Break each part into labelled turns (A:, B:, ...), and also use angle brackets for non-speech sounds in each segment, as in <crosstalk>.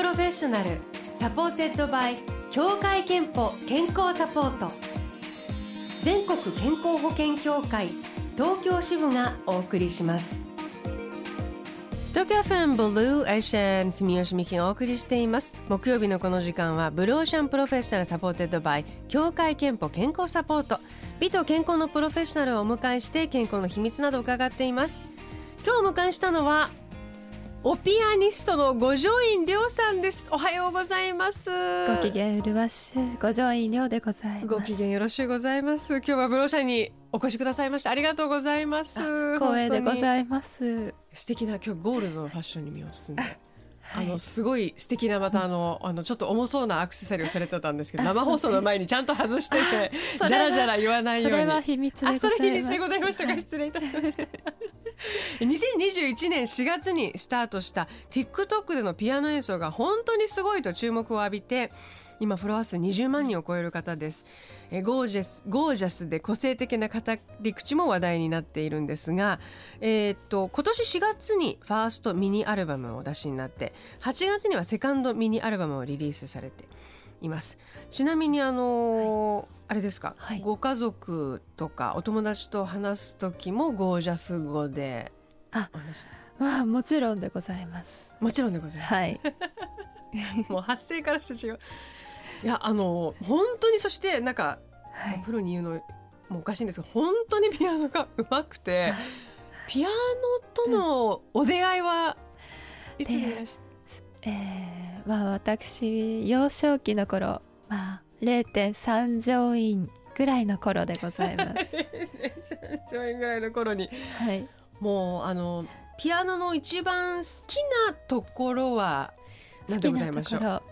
A: Professional supported by 協会けんぽ健康サポート。全国健康保険協会東京支部がお送りします。東京 FM Blue Ocean 住吉美希がお送りしています。木曜日のこの時間は Blue Ocean Professional supported by 協会けんぽ健康サポート。美と健康のプロフェッショナルをお迎えして健康の秘密などを伺っています。今日お迎えしたのはおピアニストの五条院亮さんです。おはようございます。
B: ご機嫌うるわし五条院亮でございます。
A: ご機嫌よろしゅうございます。今日はブローシャにお越しくださいましてありがとうございます。
B: 光栄でございます。
A: 素敵な今日ゴールドのファッションに身を包んで。あのすごい素敵なまたあのあのちょっと重そうなアクセサリーをされてたんですけど生放送の前にちゃんと外しててじゃらじゃら言わないように。
B: それは秘密でございます。
A: それ秘密でございましたか、失礼いたしました2021年4月にスタートした TikTok でのピアノ演奏が本当にすごいと注目を浴びて今フォロワー数20万人を超える方です。えゴージャスゴージャスで個性的な語り口も話題になっているんですが、えー、っと今年4月にファーストミニアルバムをお出しになって8月にはセカンドミニアルバムをリリースされています。ちなみにあの、はい、あれですか、はい、ご家族とかお友達と話す時もゴージャス語で
B: あまあもちろんでございます。
A: もちろんでございます、
B: はい、<laughs>
A: もう発声からして違う。いやあの本当にそしてなんか、はい、プロに言うのもおかしいんですけど本当にピアノがうまくてピアノとのお出会いはいつにいらっしゃ、
B: えー、まあ私幼少期の頃まあ0.3乗院ぐらいの頃でございます。
A: 0.3乗院ぐらいの頃に、
B: はい、
A: もうあのピアノの一番好きなところは何でございましょう？
B: ま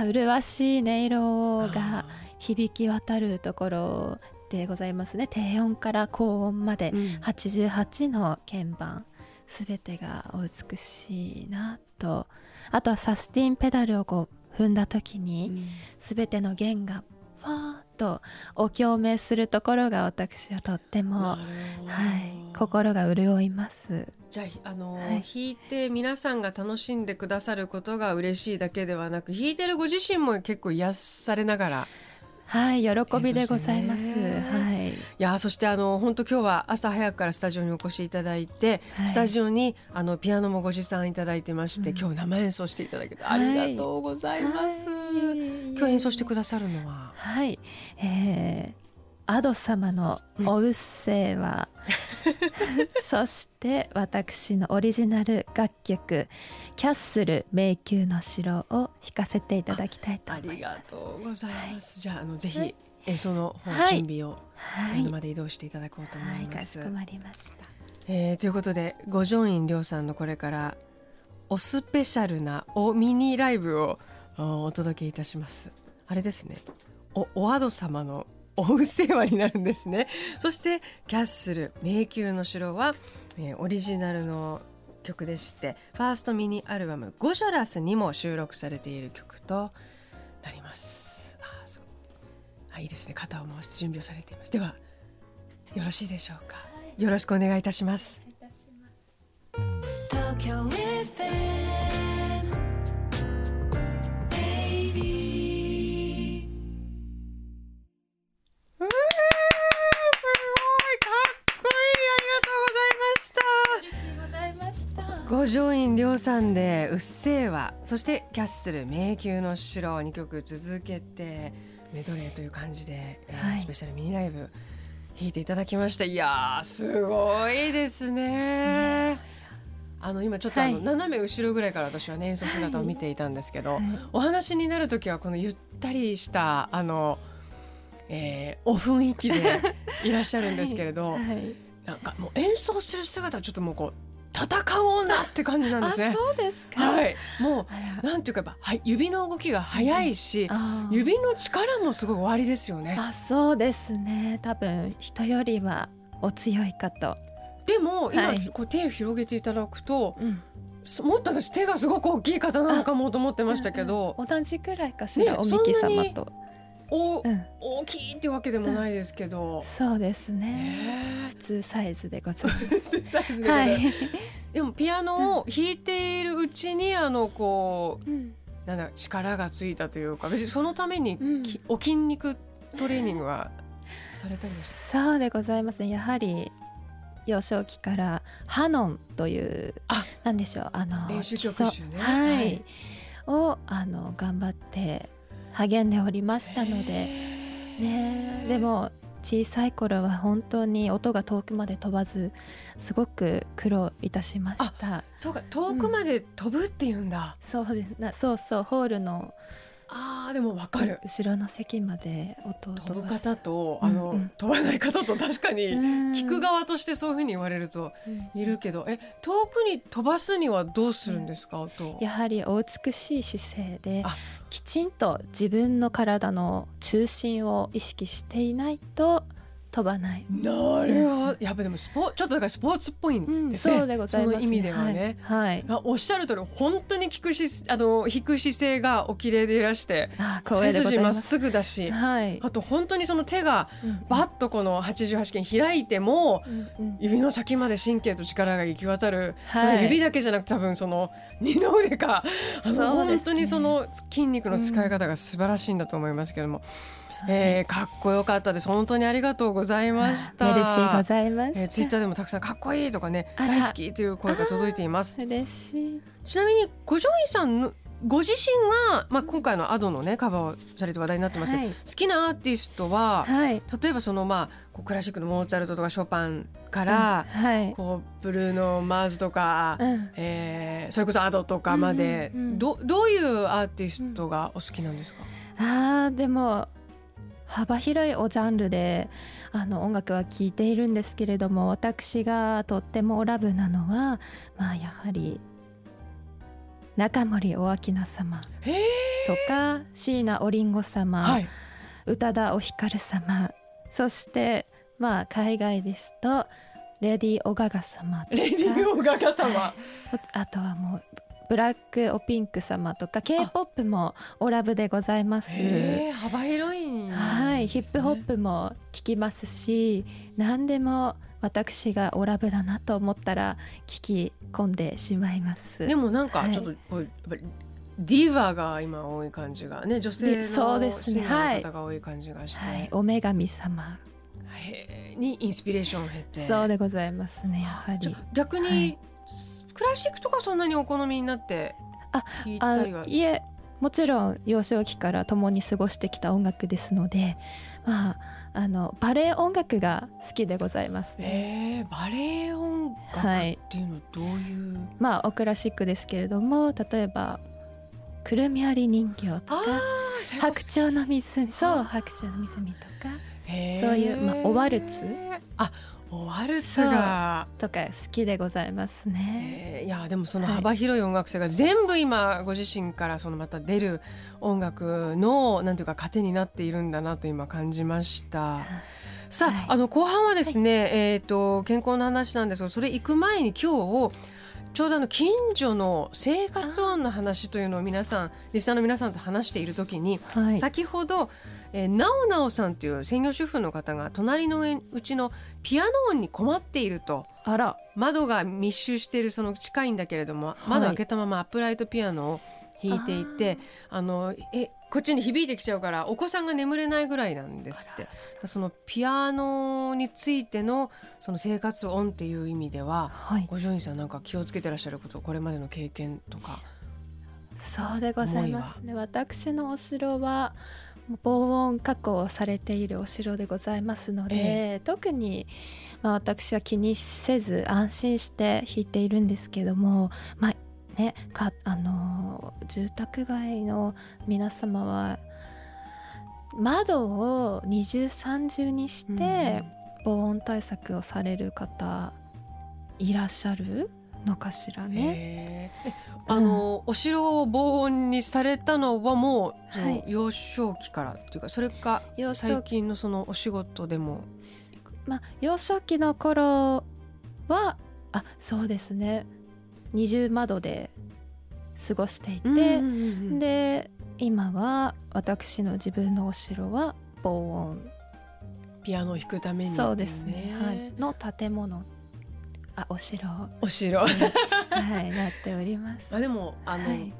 B: あ、麗しい音色が響き渡るところでございますね。低音から高音まで88の鍵盤、すべてがお美しいなと。あとはサスティンペダルをこう踏んだ時に、すべての弦がファーッとお共鳴するところが私はとっても、はい、心が潤います。
A: じゃあ、あのーはい、弾いて皆さんが楽しんでくださることが嬉しいだけではなく弾いてるご自身も結構癒されながら
B: はい、喜びでございます。はい。い
A: や、そしてあの本当今日は朝早くからスタジオにお越しいただいて、はい、スタジオにあのピアノもご持参いただいてまして、うん、今日生演奏していただけてありがとうございます。はい、今日演奏してくださるのは、
B: はい、えー、アド様のおうっせぇは、うん、そして私のオリジナル楽曲「キャッスル迷宮の城」を弾かせていただきたいと思います。あり
A: がとうございます、はい、じゃああのぜひ演奏の準備を目のまで移動していただこうと思います。
B: はい、かしこまりました、
A: えー、ということで五条院亮さんのこれからおスペシャルなおミニライブをお届けいたします。あれですね。おおアド様のおうせわになるんですね。そしてキャッスル迷宮の城は、えー、オリジナルの曲でしてファーストミニアルバム「ゴジョラス」にも収録されている曲となります。あそう。あいいですね。肩を回して準備をされています。ではよろしいでしょうか、よろしくお願いいたしますさんで「うっせぇわ」そして「キャッスル迷宮の城」2曲続けてメドレーという感じで、はい、スペシャルミニライブ弾いていただきました。いやすごいですね。あの今ちょっとあの、斜め後ろぐらいから私はね演奏姿を見ていたんですけど、はい、お話になる時はこのゆったりしたあの、えー、お雰囲気でいらっしゃるんですけれど、<laughs> はい、なんかもう演奏する姿ちょっともうこう戦おうなって感じなんですね。
B: そうですか。
A: はい。もうなんていうかはい指の動きが速いし、うん、指の力もすごい終わりですよね。
B: あ、そうですね。多分人よりはお強いかと。
A: でも今、はい、こう手を広げていただくと。うんもっと私手がすごく大きい方なのかもと思ってましたけど、
B: 同じくらいかしら、ね、おみき様と
A: お、
B: うん、
A: 大きいってわけでもないですけど、
B: そうですね。
A: ね。
B: 普通サイズでございます。
A: え
B: はい、
A: でもピアノを弾いているうちにあのこう
B: うん。
A: なんだ力がついたというか別にそのために
B: うん。
A: き、お筋肉トレーニングはされたり
B: そうでございますね。やはり幼少期からハノンという
A: あ
B: なんでしょうあの
A: 練習曲集ね。
B: はい、
A: はい。
B: をあの頑張って励んでおりましたので。ねでも小さい頃は本当に音が遠くまで飛ばずすごく苦労いたしました。
A: そうか。遠くまで飛ぶって言うんだ、
B: そうです。なそうそう。ホールの
A: あーでもわかる。
B: 後ろの席まで音を
A: 飛ぶ方とあの、
B: うん。うん
A: 飛ばない方と確かに聞
B: 聞
A: く側としてそういうふうに言われるといるけどえ遠くに飛ばすにはどうするんですか、音を。
B: やはりお美しい姿勢で
A: あ。
B: きちんと自分の体の中心を意識していないと飛ばない、
A: なるほど。やっぱでもスポちょっとだからスポーツっぽいんですね、
B: そうでございます、
A: その意味ではね、
B: はい、はい。
A: あおっしゃる通り本当に聞くしあの弾く姿勢がお綺麗でいらして
B: あ
A: 背筋
B: ま
A: っすぐだし
B: はい。
A: あと本当にその手が
B: うん。
A: バッとこの88件開いても
B: うんうん。
A: 指の先まで神経と力が行き渡る、
B: はい。
A: 指だけじゃなく多分その <laughs> 二の腕か。あの、
B: ね。
A: 本当にその筋肉の使い方が素晴らしいんだと思いますけども、えーかっこよかったです。本当にありがとうございました。
B: メルシーございま
A: えー、
B: す、
A: ツイッターでもたくさんかっこいいとかね大好きという声が届いています。
B: 嬉しい。
A: ちなみに五条院さんのご自身が、まあ、今回のアドのねカバーをされて話題になってますけど、
B: はい。
A: 好きなアーティストは、
B: はい。
A: 例えばそのまあこうクラシックのモーツァルトとかショパンから、
B: はい、
A: こうブルーノ・マーズとか、
B: うん。
A: えーそれこそアドとかまで、
B: うんうんうん。
A: どどういうアーティストがお好きなんですか、
B: あーでも幅広いおジャンルであの音楽は聴いているんですけれども私がとってもラブなのは、まあ、やはり中森お明菜様とか椎名おりんご様、
A: はい。
B: 宇多田おひかる様そしてまあ海外ですとレディ・オガガ様とか
A: レディオガガ様。
B: あとはもうブラック・オピンク様とか k p o p もオラブでございます。
A: 幅広いね。
B: はい、ヒップホップも聞きますし何でも私がオラブだなと思ったら聞き込んでしまいます。
A: でもなんか
B: はい。
A: ちょっとこうやっぱりディーバが今多い感じがね女性の
B: でそうですね。
A: シンガーの方が多い感じがして、
B: はい、お女神様。
A: にインスピレーションを経て。
B: そうでございますねやはり。
A: 逆に、
B: はい
A: クラシックとかそんなにお好みになって
B: あ
A: 聞い
B: あ
A: たりは。い
B: えもちろん幼少期から共に過ごしてきた音楽ですので、まあ、あのバレエ音楽が好きでございますね。
A: えー、バレエ音楽
B: はい。
A: っていうのはどういう、
B: まあおクラシックですけれども例えば「くるみ割り人形」とか
A: あ「
B: 白鳥の湖」そう「白鳥の湖」とかそういうまあおワルツ。
A: あおワルツが、
B: とか好きでございますね。
A: えーいやでもその幅広い音楽性が全部今ご自身からそのまた出る音楽のなんていうか糧になっているんだなと今感じました。さあ、
B: はい。
A: あの後半はですね、えっ、と健康の話なんですがそれ行く前に今日ちょうどあの近所の生活音の話というのを皆さんリスナーの皆さんと話している時に、
B: はい、
A: 先ほど、えー、なおなおさんという専業主婦の方が隣のうちのピアノ音に困っていると。
B: あら。
A: 窓が密集しているその近いんだけれども、
B: い。
A: 窓開けたままアップライトピアノを弾いていてあのえこっちに響いてきちゃうからお子さんが眠れないぐらいなんですって。そのピアノについてのその生活音っていう意味では
B: はい。
A: 五条院さんなんか気をつけてらっしゃることこれまでの経験とか。
B: そうでございますね。私のお城は防音加工されているお城でございますので、
A: え
B: 特に、まあ、私は気にせず安心して弾いているんですけどもまあねかあの住宅街の皆様は窓を二重三重にして防音対策をされる方いらっしゃる？のかしらね。
A: あの、お城を防音にされたのはもう、
B: はい。
A: 幼少期からっていうかそれか
B: 幼少
A: 最近のそのお仕事でも。
B: まあ、幼少期の頃はあそうですね。二重窓で過ごしていて、
A: で
B: で今は私の自分のお城は防音。
A: ピアノを弾くために、
B: そうですね、はい、の建物あお城。
A: お城。
B: はいなっております。
A: あでもあの、はい。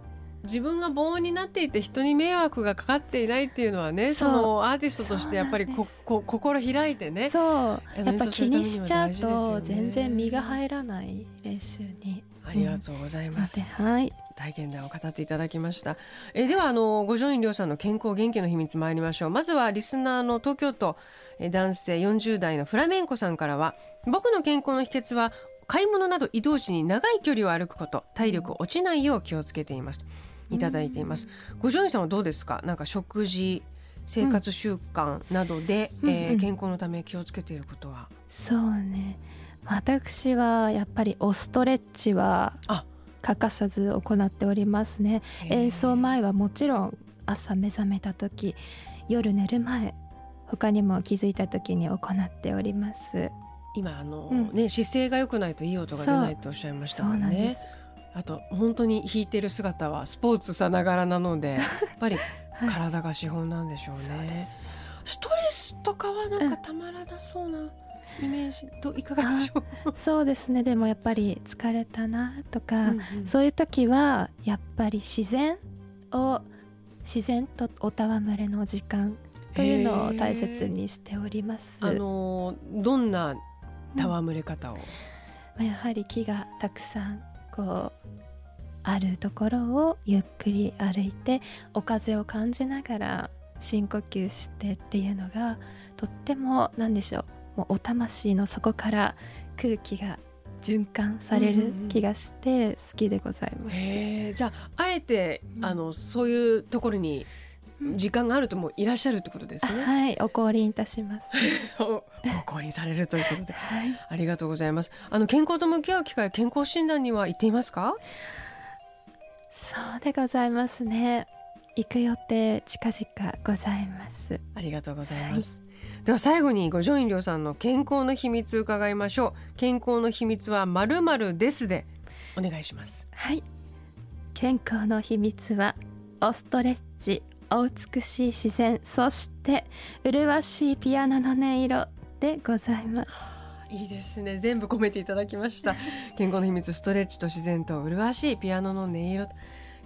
A: 自分が防音になっていて人に迷惑がかかっていないっていうのはねそのアーティストとしてやっぱりここ心開いてね。
B: そう。やっぱ気にしちゃうと全然身が入らない練習に。
A: ありがとうございます、
B: うん、はい
A: 体験談を語っていただきました。えではあの五条院亮さんの健康元気の秘密参りましょう。まずはリスナーの東京都男性40代のフラメンコさんからは僕の健康の秘訣は買い物など移動時に長い距離を歩くこと体力落ちないよう気をつけています。いただいています。五条院さんはどうですか？なんか食事生活習慣などで、うん、えー、健康のため気をつけていることは、
B: そうね。私はやっぱりおストレッチは欠かさず行っておりますね。演奏前はもちろん朝目覚めた時夜寝る前他にも気づいた時に行っております。
A: 今あの、うん、ね姿勢が良くないといい音が出ないとおっしゃいましたもんね。あと本当に弾いてる姿はスポーツさながらなので <laughs> やっぱり体が資本なんでしょうね。はい、ストレスとかはなんかたまらなそうな、イメージどいかがでしょ
B: う？そうですね。でもやっぱり疲れたなとか、うんうん、そういう時はやっぱり自然を自然とお戯れの時間というのを大切にしております。
A: あのどんな戯れ方を、
B: うん、やはり木がたくさんこうあるところをゆっくり歩いてお風を感じながら深呼吸してっていうのがとっても何でしょうもうお魂の底から空気が循環される気がして好きでございます。
A: うんうん、じゃああえて、うん、あのそういうところに時間があるともいらっしゃるってことですね。
B: はい、お降臨いたします。<laughs>
A: お降臨されるということで、はい、ありがとうございます。あの健康と向き合う機会、健康診断には行っていますか？
B: そうでございますね。行く予定近々ございます。
A: ありがとうございます。はい、では最後に五条院亮さんの健康の秘密伺いましょう。健康の秘密はまるまるですでお願いします。
B: はい。健康の秘密はオストレッチお美しい自然そして麗しいピアノの音色でございます
A: いいですね全部込めていただきました健康の秘密ストレッチと自然と麗しいピアノの音色と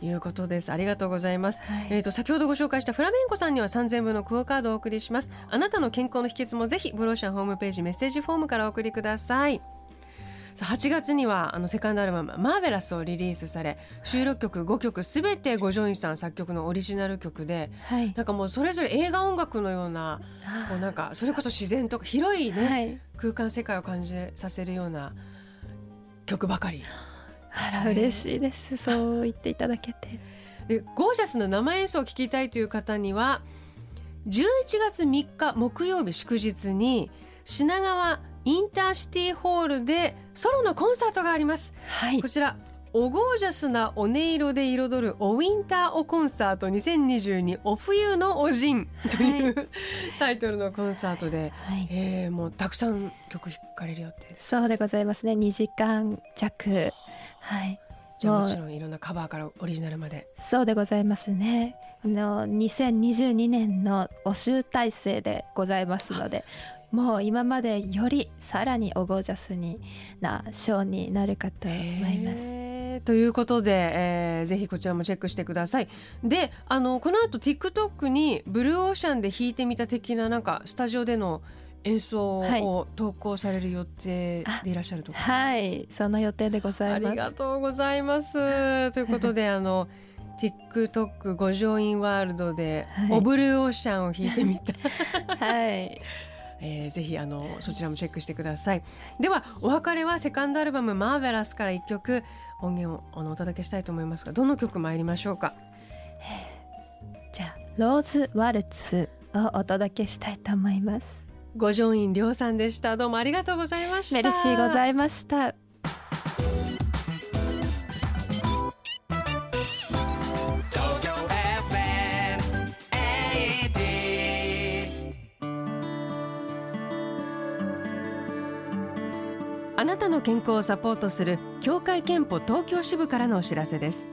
A: いうことです。ありがとうございます、はい、えっ、ー、と先ほどご紹介したフラメンコさんには3000分のクオカードをお送りします。あなたの健康の秘訣もぜひブローシャンホームページメッセージフォームからお送りください。8月にはあのセカンドアルバム「マーベラス」をリリースされ収録曲5曲すべて五条院さん作曲のオリジナル曲で、はい、なんかもうそれぞれ映画音楽のようなこうなんかそれこそ自然とか広いね、はい、空間世界を感じさせるような曲ばかり。
B: あら嬉しいです。そう言っていただけて。<laughs>
A: でゴージャスな生演奏を聴きたいという方には11月3日木曜日祝日に品川インターシティホールでソロのコンサートがあります、はい、こちらおゴージャスなお音色で彩るおウィンターおコンサート2022お冬のおじんという、はい、<laughs> タイトルのコンサートで、はい、えー、もうたくさん曲弾かれる予定
B: そうでございますね。2時間弱はい
A: じゃもちろんいろんなカバーからオリジナルまで
B: そうでございますねあの2022年のお集大成でございますのでもう今までよりさらにオゴージャスになショーになるかと思います。
A: ということで、えー、ぜひこちらもチェックしてください。であのこの後 TikTok にブルーオーシャンで弾いてみた的ななんかスタジオでの演奏を投稿される予定でいらっしゃると
B: はい、はい、その予定でございます。
A: ありがとうございます。<laughs> ということであの TikTok 五条院ワールドで、はい、オブルーオーシャンを弾いてみた。<laughs>
B: はい。<laughs>
A: えー、ぜひあのそちらもチェックしてください。ではお別れはセカンドアルバム「マーベラス」から1曲音源をあのお届けしたいと思いますがどの曲参りましょうか？
B: じゃあ「ローズ・ワルツ」をお届けしたいと思います
A: 五条院亮さんでした。どうもありがとうございました。
B: メルシーございました。
A: あなたの健康をサポートする協会憲法東京支部からのお知らせです。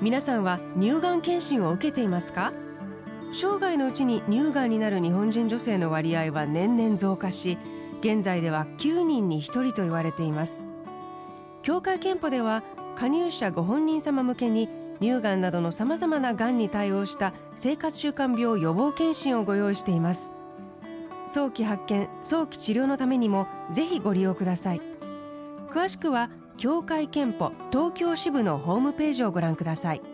A: 皆さんは乳がん検診を受けていますか？生涯のうちに乳がんになる日本人女性の割合は年々増加し現在では9人に1人と言われています。協会憲法では加入者ご本人様向けに乳がんなどのさまざまながんに対応した生活習慣病予防検診をご用意しています。早期発見早期治療のためにもぜひご利用ください。詳しくは協会けんぽ東京支部のホームページをご覧ください。